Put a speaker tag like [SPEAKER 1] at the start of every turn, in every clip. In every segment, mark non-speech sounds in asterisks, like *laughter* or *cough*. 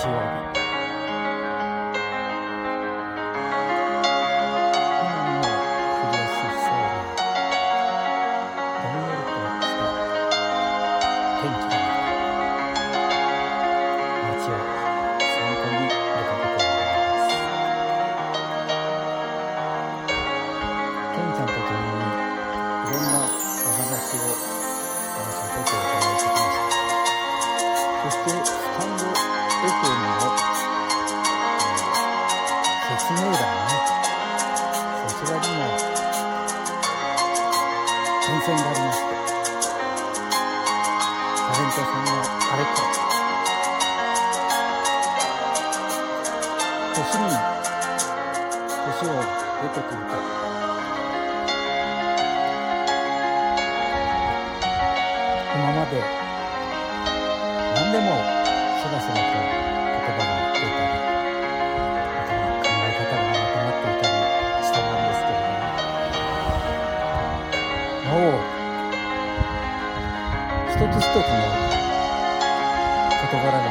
[SPEAKER 1] 希望。でもそらそらと言葉が出たりを一つ一つの事柄が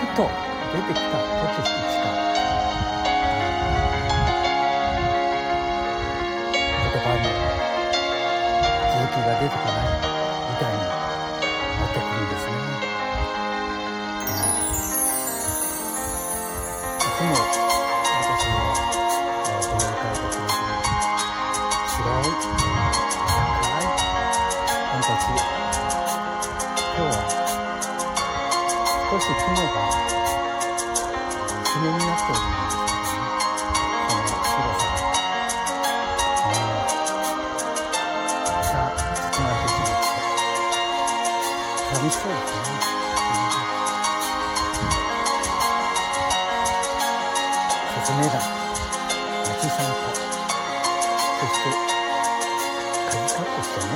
[SPEAKER 1] ふと出てきた。時きた言葉に続きが出てこないみたいなし雲が爪になっておりますさん、ね、まてきまして寂しそうですね梅田、夏散歩、そして、鍵カッコしてね、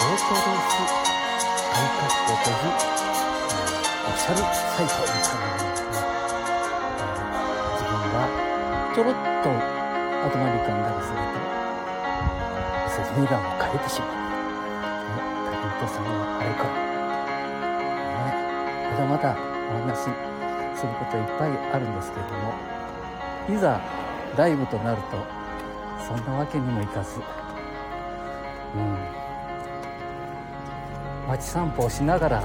[SPEAKER 1] うん、ロートレースカットというオフィシャルサイトみたいなものですね、自分がちょろっと頭に浮かんだりすると説明欄を変えてしまう、ね、タレントさんはあれから、ね、まだまだお話しすることいっぱいあるんですけれどもいざライブとなるとそんなわけにもいかず。うん。街散歩をしながら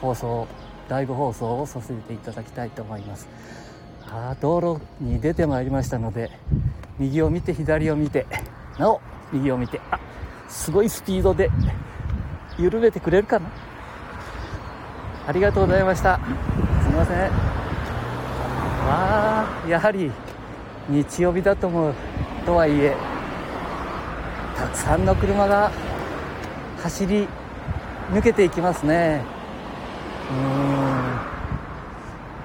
[SPEAKER 1] 放送ライブ放送をさせていただきたいと思います。ああ道路に出てまいりましたので右を見て左を見てなお右を見てあすごいスピードで緩めてくれるかな？ありがとうございました。すみません。ああやはり日曜日だと思うとはいえたくさんの車が走り抜けていきますね。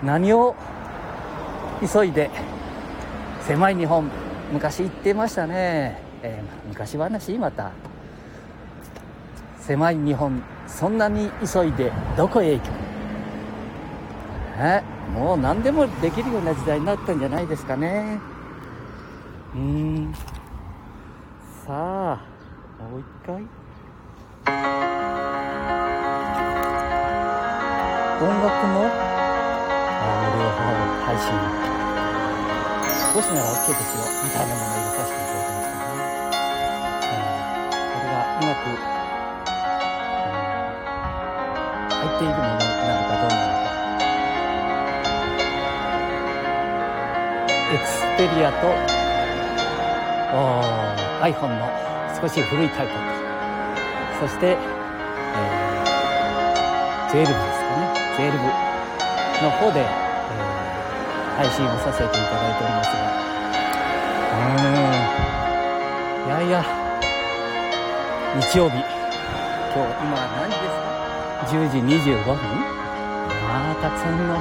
[SPEAKER 1] うん。何を急いで狭い日本昔言ってましたね、えー、昔話また。狭い日本そんなに急いでどこへ行くえもう何でもできるような時代になったんじゃないですかね。うん。さあもう一回。音楽の？無料配信。少しなら OK ですよみたいなものを入れさせていただきましたね、えー、これがうまく、うん、入っているものなのかどうなのか。エクスペリアと iPhone の少し古いタイプ。そして、えー、12ですかね。12の方で、えー、配信をさせていただいておりますが。うん。いやいや。日曜日。今日今何時ですか？10時25分。まあたくさんの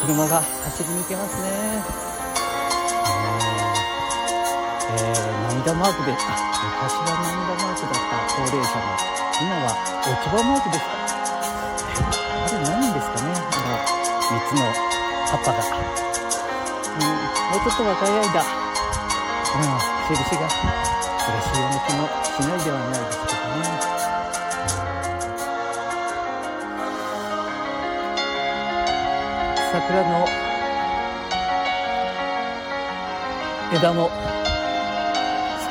[SPEAKER 1] 車が走り抜けますね。えー、涙マークで、あ、昔は涙マークだった高齢者が、今は落ち葉マークですか？あれ何ですかね、あの、3つの葉っぱが。うん、もうちょっと若い間、うん、印が珍しいような気もしないではないですけどね。桜の枝も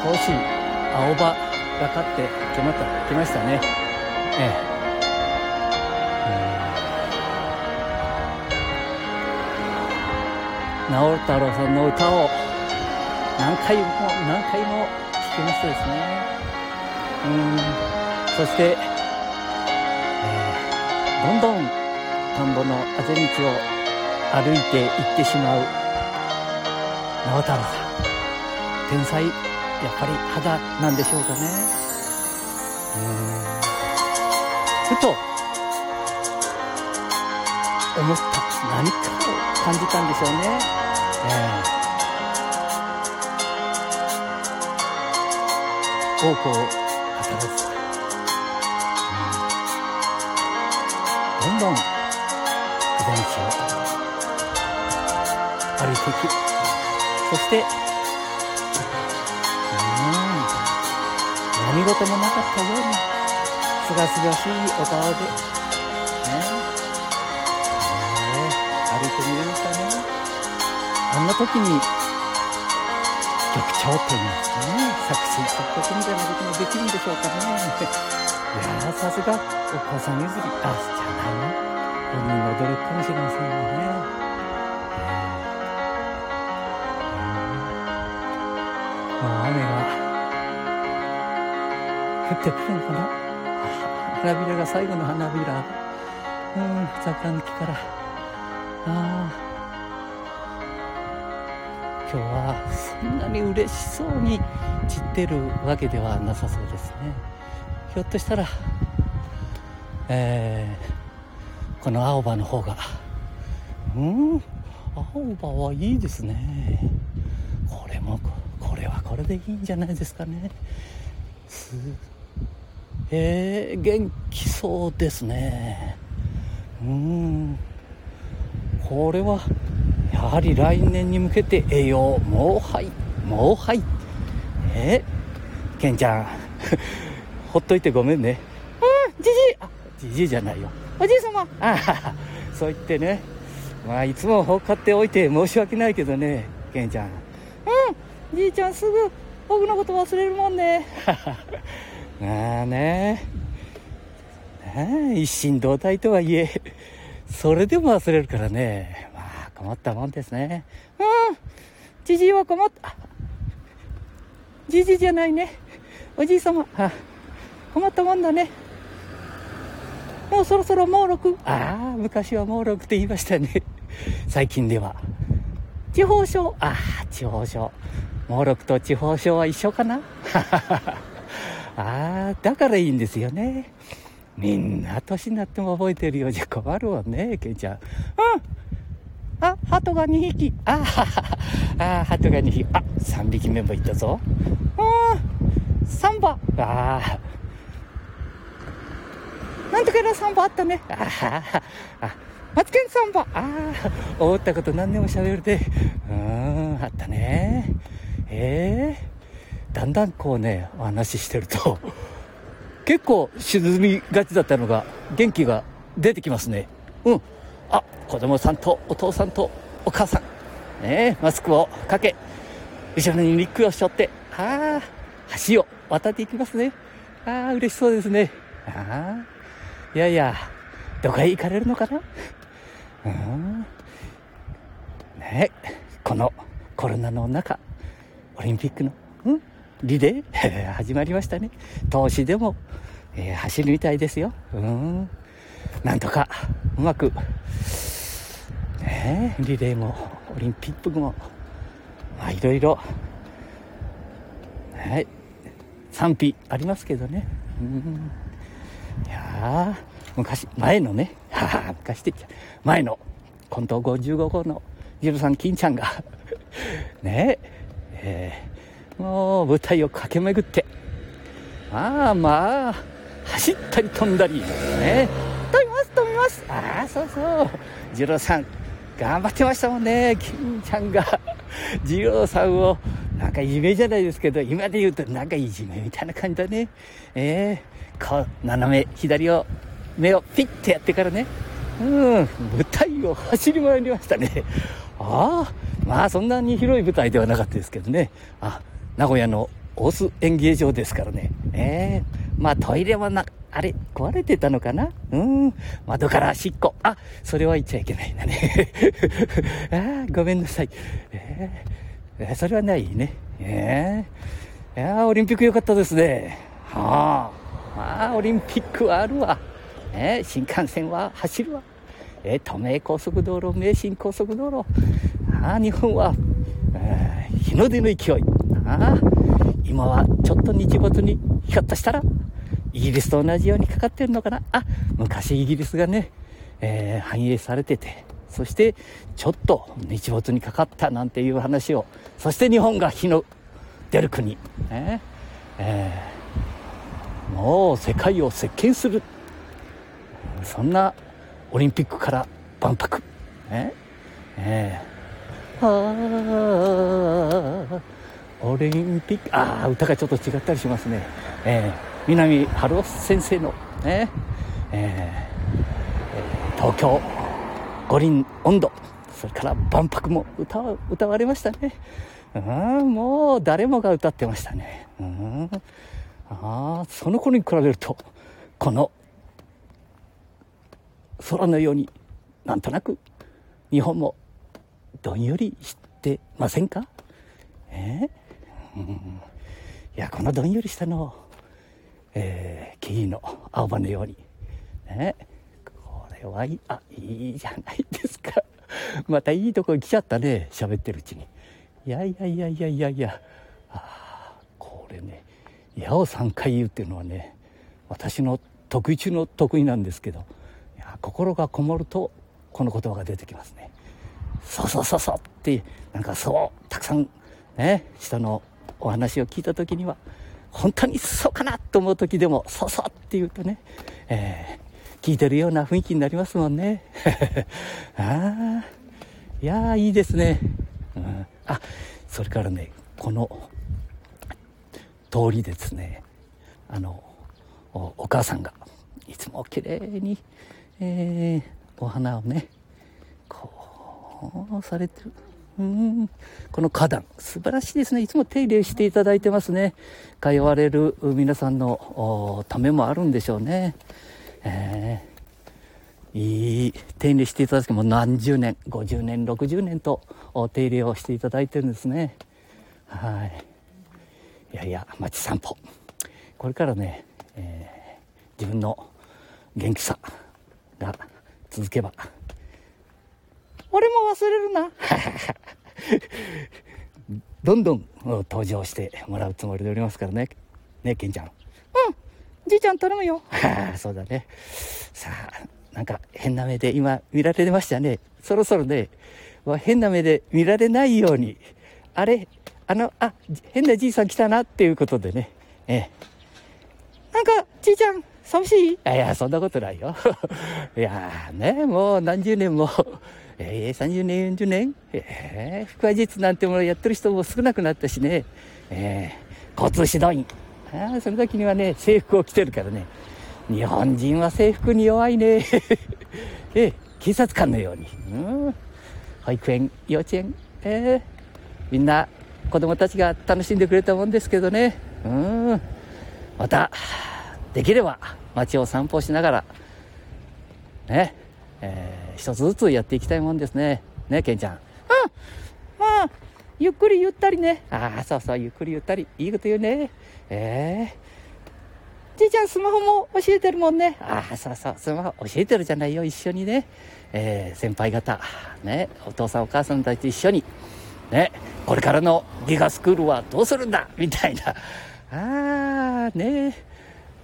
[SPEAKER 1] 少し青葉がかってきましたきましたね。ええ。直太朗さんの歌を何回も何回も聴きましてですね。うん。そして、えー、どんどん田んぼのあぜ道を歩いて行ってしまう直太朗さん。天才。やっぱり肌なんでしょうかね。ふと思った。何かを感じたんでしょうね。えー、多くを語らず、うん、どんどん出道を歩いていきそして何事もなかったようにすがすがしいお顔で。ね。え歩いてみれましたね。そんな時に局長といいますかね作詞作曲みたいなこともできるんでしょうかね。いやさすがお母さん譲り。あじゃないな。本人の努力かもしれませんよね、えー、もう雨が降ってくるのかな？花びらが最後の花びら。うん桜の木から。ああ。今日はそんなに嬉しそうに散ってるわけではなさそうですね。ひょっとしたら、えー、この青葉の方が。うん？青葉はいいですね。これもこれはこれでいいんじゃないですかね。えー、元気そうですね。うん。これはやはり来年に向けて栄養もうはいもうはい。えケンちゃん。*laughs* ほっといてごめんね。うんじじい。あじじいじゃないよ。おじい様。ああそう言ってね。まあいつも放買っておいて申し訳ないけどねケンちゃん。うんじいちゃんすぐ僕のこと忘れるもんね *laughs* まあね一心同体とはいえそれでも忘れるからねまあ困ったもんですね。うん。じじいは困った。じじいじゃないね。おじい様。あ困ったもんだね。もうそろそろ猛録。ああ、昔は猛録って言いましたね。最近では。地方省。ああ、地方省。猛録と地方省は一緒かなはははああ、だからいいんですよね。みんな年になっても覚えてるようじゃ困るわね、ケンちゃん。うん。あ、鳩が2匹。ああ、鳩が2匹。あ、3匹目もいったぞ。あサンバ。ああ。なんとかなサンバあったね。ああ。マツケンサンバ。ああ、思ったこと何でも喋るで。うん、あったね。ええ、だんだんこうね、お話ししてると、結構沈みがちだったのが、元気が出てきますね。うん。あ子供さんとお父さんとお母さん、ね、マスクをかけ後ろにリックをしょってああ橋を渡っていきますね。ああ嬉しそうですね。ああいやいやどこへ行かれるのかな？うん。ねこのコロナの中オリンピックの、リレー？*laughs* 始まりましたね。投資でも、えー、走るみたいですよ。うん。なんとかうまく、ね、リレーもオリンピックも、まあ、いろいろ、はい、賛否ありますけどね。うん。いや昔、前のね、は *laughs* 昔って言っちゃ前の、コント55号のジルさん金ちゃんが *laughs* ねえ、えー、もう舞台を駆け巡って、まあまあ、走ったり飛んだり、ね、飛びます飛びます。ああそうそう。次郎さん頑張ってましたもんね。金ちゃんが。次郎さんをなんかいじめじゃないですけど、今で言うとなんかいじめみたいな感じだね。ええ。ー、こう、斜め、左を、目をピッてやってからね、うん、舞台を走り回りましたね。ああ、まあそんなに広い舞台ではなかったですけどね。あ、名古屋の大須演芸場ですからね。ええー、まあトイレはな、あれ、壊れてたのかな？うん。窓からしっこ。あ、それは言っちゃいけないんだね。*laughs* ああごめんなさい。えー、え、それはないね。えー、いやオリンピック良かったですね。はあ。まあ、オリンピックはあるわ。えー、新幹線は走るわ。えー、東名高速道路、名神高速道路。ああ、日本は、えー、日の出の勢い。あ、今はちょっと日没に、ひょっとしたら、イギリスと同じようにかかってるのかな。あ、昔イギリスがね、えー、反映されてて、そしてちょっと日没にかかったなんていう話を、そして日本が日の出る国、ね。えー、もう世界を席巻する、そんなオリンピックから万博、ね。えー、あオリンピック、ああ、歌がちょっと違ったりしますね。えー南春夫先生のね、えー、東京五輪温度それから万博も歌歌われましたね。うんもう誰もが歌ってましたね。うん。あその頃に比べるとこの空のようになんとなく日本もどんよりしてませんか？えー、いやこのどんよりしたのえー、木々の青葉のように、ね、これはいいあいいじゃないですか。*laughs* またいいとこに来ちゃったね喋ってるうちに。いやいやいやいやいやいや。あこれね「矢を3回言う」っていうのはね私の得意中の得意なんですけどいや心がこもるとこの言葉が出てきますね。そうそうそうそうってなんかそうたくさんね人のお話を聞いた時には本当にそうかなと思う時でも、そうそうって言うとね、えー、聞いてるような雰囲気になりますもんね。*laughs* ああ、いやいいですね。うん、あ、それからね、この通りですね、あの、お母さんがいつも綺麗に、えー、お花をね、こうされてる。うんこの花壇素晴らしいですね。いつも手入れしていただいてますね。通われる皆さんのためもあるんでしょうね、えー、いい手入れしていただきもう何十年50年60年と手入れをしていただいてるんですね。はい。いやいや街散歩。これからね、えー、自分の元気さが続けば俺も忘れるな。*laughs* どんどん登場してもらうつもりでおりますからね。ねケンちゃん。うんじいちゃん頼むよ。は *laughs* あそうだね。さあなんか変な目で今見られましたね。そろそろね変な目で見られないように。あれあのあ変なじいさん来たなっていうことでね。ええ。なんかじいちゃん寂しい？いやそんなことないよ。*laughs* いやねもう何十年もえー、30年、40年、えー、腹話術なんてものやってる人も少なくなったしね、えー、交通指導員。あその時にはね、制服を着てるからね、日本人は制服に弱いね。*laughs* えー、警察官のように。うん、保育園、幼稚園、えー、みんな子供たちが楽しんでくれたもんですけどね。うん、また、できれば街を散歩しながら、ね、えー、一つずつやっていきたいもんですね。ね、ケンちゃん。うん。まあ、ゆっくりゆったりね。ああ、そうそう、ゆっくりゆったり。いいこと言うね。ええー、じいちゃんスマホも教えてるもんね。ああ、そうそう、スマホ教えてるじゃないよ、一緒にね。えー、先輩方、ね、お父さんお母さんたちと一緒に、ね、これからのギガスクールはどうするんだみたいな。ああ、ね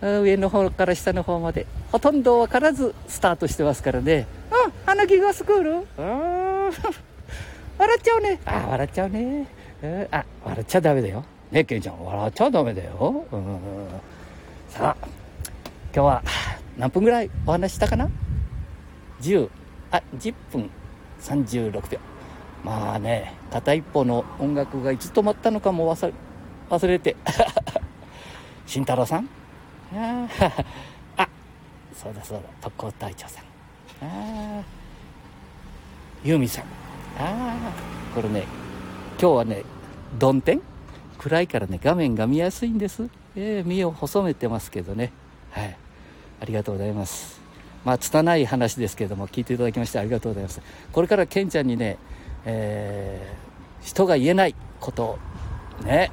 [SPEAKER 1] 上の方から下の方まで。ほとんど分からずスタートしてますからね。うんあのギガスクール？うん。*laughs* 笑っちゃうね。あ笑っちゃうね、えー、あ笑っちゃダメだよ。ねケンちゃん。笑っちゃダメだよ。うん。さあ今日は何分ぐらいお話したかな？10あ10分。36秒。まあね片一方の音楽がいつ止まったのかも忘れ忘れて。*laughs* 慎太郎さん？*laughs* ああそうだそうだ。特攻隊長さん。ああユーミさん。ああこれね今日はね曇天暗いからね画面が見やすいんです、えー、身を細めてますけどね。はい。ありがとうございます。まあ拙い話ですけども聞いていただきましてありがとうございます。これからケンちゃんにね、えー、人が言えないことをね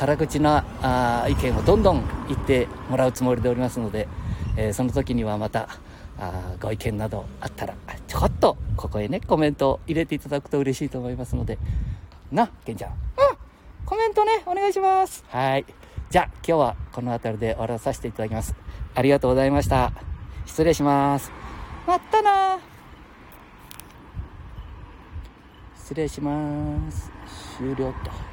[SPEAKER 1] 辛口なあ意見をどんどん言ってもらうつもりでおりますので、えー、その時にはまたあご意見などあったらちょっとここへねコメントを入れていただくと嬉しいと思いますので。なケンちゃん。うんコメントねお願いします。はい。じゃあ今日はこの辺りで終わらさせていただきます。ありがとうございました。失礼します。またな。失礼します。終了と。